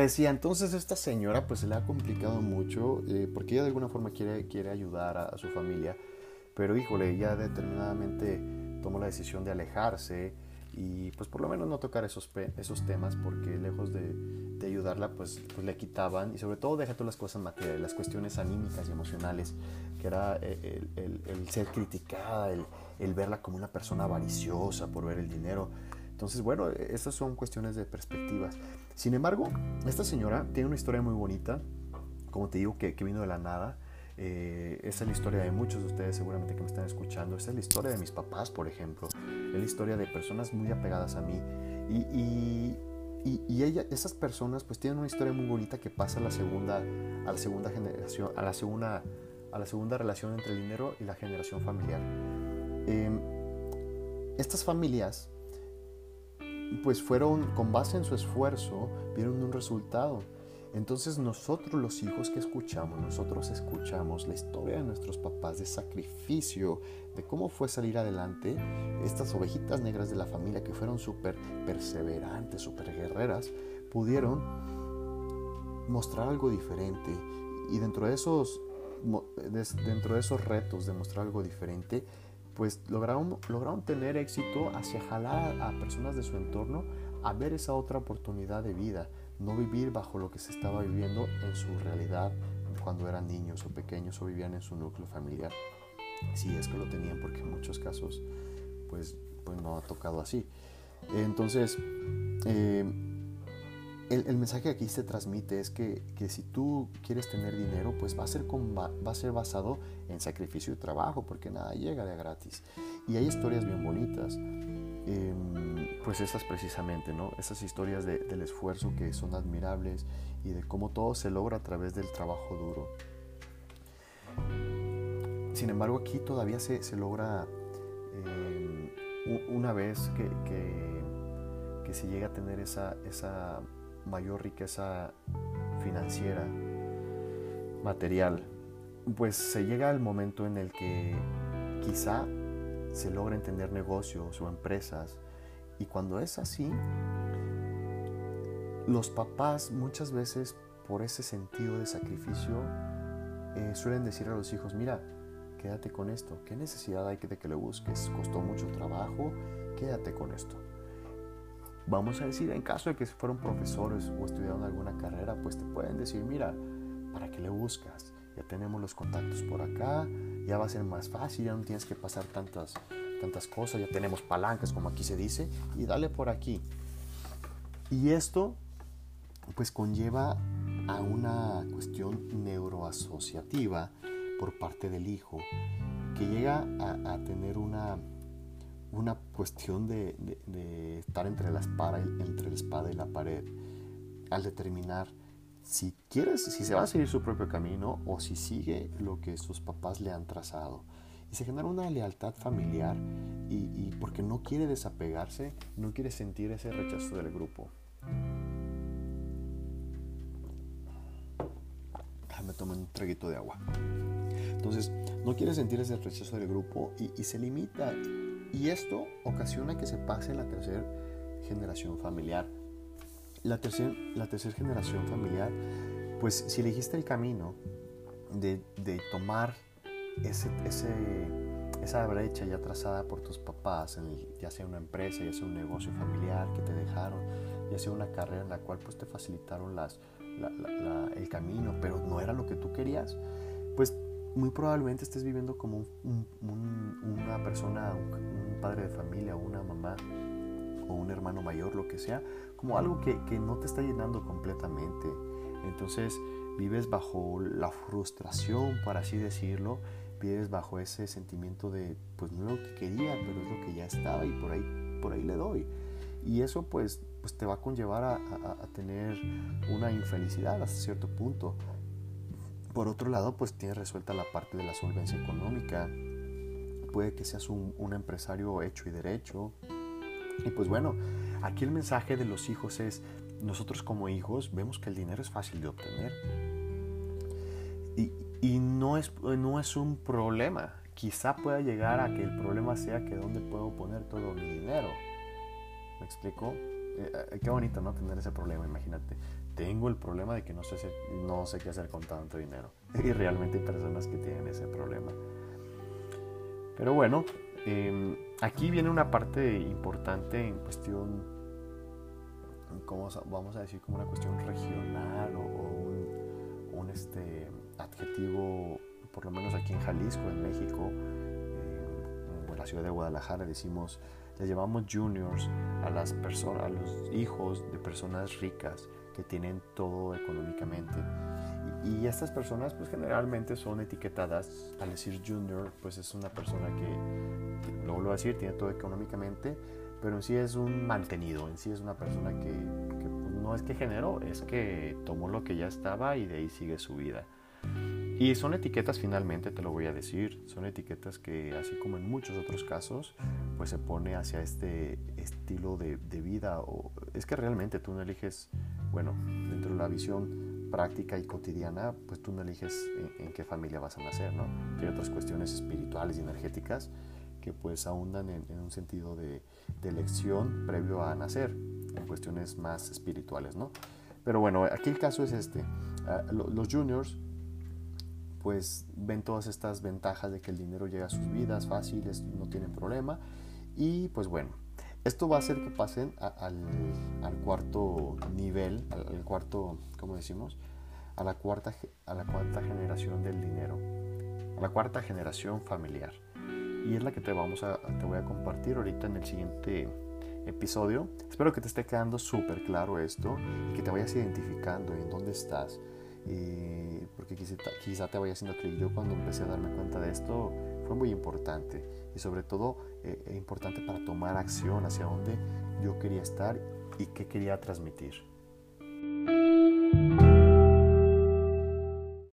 decía, entonces esta señora pues se le ha complicado mucho eh, porque ella de alguna forma quiere, quiere ayudar a, su familia, pero híjole, ella determinadamente tomó la decisión de alejarse y pues por lo menos no tocar esos, esos temas porque lejos de, de ayudarla pues, pues, le quitaban y sobre todo deja todas las cosas materiales, las cuestiones anímicas y emocionales, que era eh, el, el, ser criticada, el, el verla como una persona avariciosa por ver el dinero. Entonces, bueno, estas son cuestiones de perspectivas. Sin embargo, esta señora tiene una historia muy bonita, como te digo, que, que vino de la nada. Eh, esa es la historia de muchos de ustedes seguramente que me están escuchando. Esa es la historia de mis papás, por ejemplo. Es la historia de personas muy apegadas a mí. Y, y, y, ella, esas personas pues tienen una historia muy bonita que pasa a la segunda, a la segunda generación, a la segunda, a la segunda relación entre el dinero y la generación familiar. Em, estas familias pues fueron, con base en su esfuerzo, vieron un resultado. Entonces nosotros los hijos que escuchamos, nosotros escuchamos la historia de nuestros papás, de sacrificio, de cómo fue salir adelante, estas ovejitas negras de la familia que fueron súper perseverantes, súper guerreras, pudieron mostrar algo diferente. Y dentro de esos, dentro de esos retos de mostrar algo diferente, pues lograron, lograron tener éxito hacia jalar a personas de su entorno a ver esa otra oportunidad de vida, no vivir bajo lo que se estaba viviendo en su realidad cuando eran niños o pequeños o vivían en su núcleo familiar. Si es que lo tenían, porque en muchos casos pues, pues no ha tocado así. Entonces, eh, el, mensaje que aquí se transmite es que, si tú quieres tener dinero, pues va a, ser va, a ser basado en sacrificio y trabajo, porque nada llega de gratis. Y hay historias bien bonitas, em, pues esas precisamente, ¿no? Esas historias del esfuerzo que son admirables y de cómo todo se logra a través del trabajo duro. Sin embargo, aquí todavía se, logra em, una vez que, que, se llega a tener esa, esa mayor riqueza financiera, material, pues se llega al momento en el que quizá se logra entender negocios o empresas y cuando es así, los papás muchas veces por ese sentido de sacrificio eh, suelen decir a los hijos, mira, quédate con esto, ¿qué necesidad hay de que lo busques? Costó mucho trabajo, quédate con esto. Vamos a decir, en caso de que fueron profesores o estudiaron alguna carrera, pues te pueden decir, mira, ¿para qué le buscas? Ya tenemos los contactos por acá, ya va a ser más fácil, ya no tienes que pasar tantas, tantas cosas, ya tenemos palancas, como aquí se dice, y dale por aquí. Y esto, pues conlleva a una cuestión neuroasociativa por parte del hijo, que llega a tener una una cuestión de, estar entre la, espada, entre la espada y la pared al determinar si quieres, si se va a seguir su propio camino o si sigue lo que sus papás le han trazado. Y se genera una lealtad familiar y, porque no quiere desapegarse, no quiere sentir ese rechazo del grupo. Déjame tomar un traguito de agua. Entonces, no quiere sentir ese rechazo del grupo y se limita y esto ocasiona que se pase la tercera generación familiar. La tercera la tercer generación familiar, pues si elegiste el camino de, de tomar ese, ese, esa brecha ya trazada por tus papás, ya sea una empresa, ya sea un negocio familiar que te dejaron, ya sea una carrera en la cual pues te facilitaron las, el camino, pero no era lo que tú querías, pues muy probablemente estés viviendo como una persona, un, padre de familia, una mamá o un hermano mayor, lo que sea, como algo que, no te está llenando completamente. Entonces vives bajo la frustración, por así decirlo, vives bajo ese sentimiento de, pues no es lo que quería, pero es lo que ya estaba y por ahí, por ahí le doy. Y eso pues, pues te va a conllevar a tener una infelicidad hasta cierto punto por otro lado, pues tienes resuelta la parte de la solvencia económica. Puede que seas un, empresario hecho y derecho. Y pues bueno, aquí el mensaje de los hijos es, nosotros como hijos vemos que el dinero es fácil de obtener. Y, no, es, no es un problema. Quizá pueda llegar a que el problema sea que dónde puedo poner todo mi dinero. ¿Me explico? Eh, eh, qué bonito, ¿no? Tener ese problema, imagínate. tengo el problema de que no sé, no sé qué hacer con tanto dinero. Y realmente hay personas que tienen ese problema. Pero bueno, em, aquí viene una parte importante en cuestión, ¿cómo vamos a decir? Como una cuestión regional o, un, este, adjetivo, por lo menos aquí en Jalisco, en México, em, en la ciudad de Guadalajara, decimos, le llamamos juniors a las personas, a los hijos de personas ricas que tienen todo económicamente. Y, estas personas pues generalmente son etiquetadas, al decir junior pues es una persona que, lo voy a decir, tiene todo económicamente, pero en sí es un mantenido, en sí es una persona que, que pues, no es que generó, es que tomó lo que ya estaba y de ahí sigue su vida. Y son etiquetas finalmente, te lo voy a decir, son etiquetas que así como en muchos otros casos, pues se pone hacia este estilo de, de vida. O, es que realmente tú no eliges, bueno, dentro de la visión práctica y cotidiana, pues tú no eliges en, qué familia vas a nacer, ¿no? Hay otras cuestiones espirituales y energéticas que pues ahondan en, un sentido de, elección previo a nacer, en cuestiones más espirituales, ¿no? Pero bueno, aquí el caso es este. Ah, los juniors pues ven todas estas ventajas de que el dinero llega a sus vidas fáciles, no tienen problema. Y pues bueno, esto va a hacer que pasen al, cuarto nivel, al, cuarto, ¿cómo decimos? A la, cuarta, a la cuarta generación del dinero, a la cuarta generación familiar. Y es la que te, vamos a, te voy a compartir ahorita en el siguiente episodio. Espero que te esté quedando súper claro esto y que te vayas identificando en dónde estás eh, porque quizá, quizá, te vaya haciendo clic. Yo cuando empecé a darme cuenta de esto fue muy importante y sobre todo eh, importante para tomar acción hacia dónde yo quería estar y qué quería transmitir.